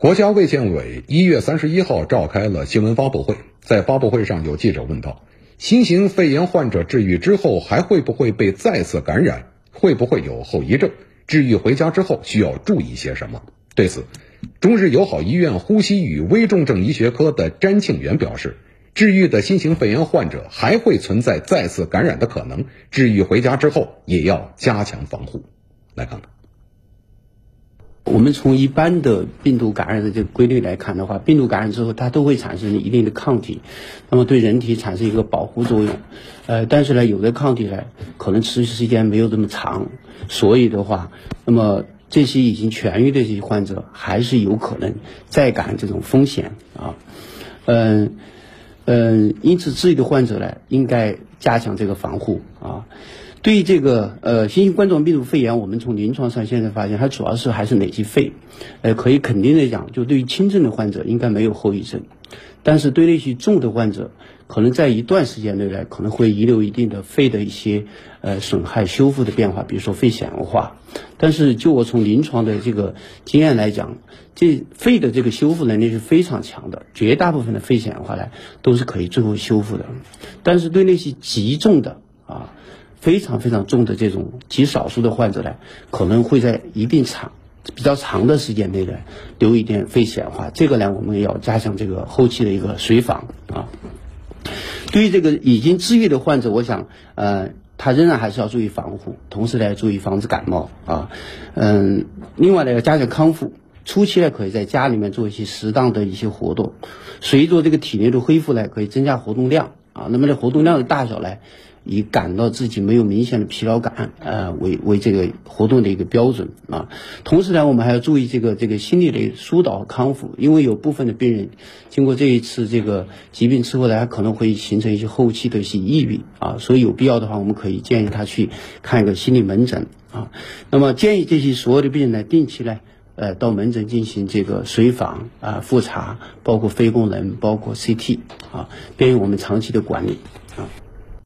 国家卫健委一月三十一号召开了新闻发布会，在发布会上有记者问到：新型肺炎患者治愈之后还会不会被再次感染？会不会有后遗症？治愈回家之后需要注意些什么？对此，中日友好医院呼吸与危重症医学科的詹庆元表示，治愈的新型肺炎患者还会存在再次感染的可能，治愈回家之后也要加强防护。来看看。我们从一般的病毒感染的这个规律来看的话，病毒感染之后，它都会产生一定的抗体，那么对人体产生一个保护作用。呃，但是呢，有的抗体呢，可能持续时间没有这么长，所以的话，那么这些已经痊愈的这些患者，还是有可能再感染这种风险啊。嗯嗯，因此治愈的患者呢，应该加强这个防护啊。对于这个呃新型冠状病毒肺炎，我们从临床上现在发现，它主要是还是累积肺，呃，可以肯定的讲，就对于轻症的患者应该没有后遗症，但是对那些重的患者，可能在一段时间内呢，可能会遗留一定的肺的一些呃损害、修复的变化，比如说肺纤维化。但是就我从临床的这个经验来讲，这肺的这个修复能力是非常强的，绝大部分的肺纤维化呢都是可以最后修复的。但是对那些极重的啊。非常非常重的这种极少数的患者呢，可能会在一定长、比较长的时间内呢，留一点肺纤维化。这个呢，我们要加强这个后期的一个随访啊。对于这个已经治愈的患者，我想，呃，他仍然还是要注意防护，同时呢，注意防止感冒啊。嗯，另外呢，要加强康复。初期呢，可以在家里面做一些适当的一些活动，随着这个体内的恢复呢，可以增加活动量啊。那么呢，活动量的大小呢？以感到自己没有明显的疲劳感，呃，为为这个活动的一个标准啊。同时呢，我们还要注意这个这个心理的疏导和康复，因为有部分的病人经过这一次这个疾病之后呢，他可能会形成一些后期的一些抑郁啊，所以有必要的话，我们可以建议他去看一个心理门诊啊。那么建议这些所有的病人呢，定期呢，呃，到门诊进行这个随访啊、复查，包括肺功能，包括 CT 啊，便于我们长期的管理啊。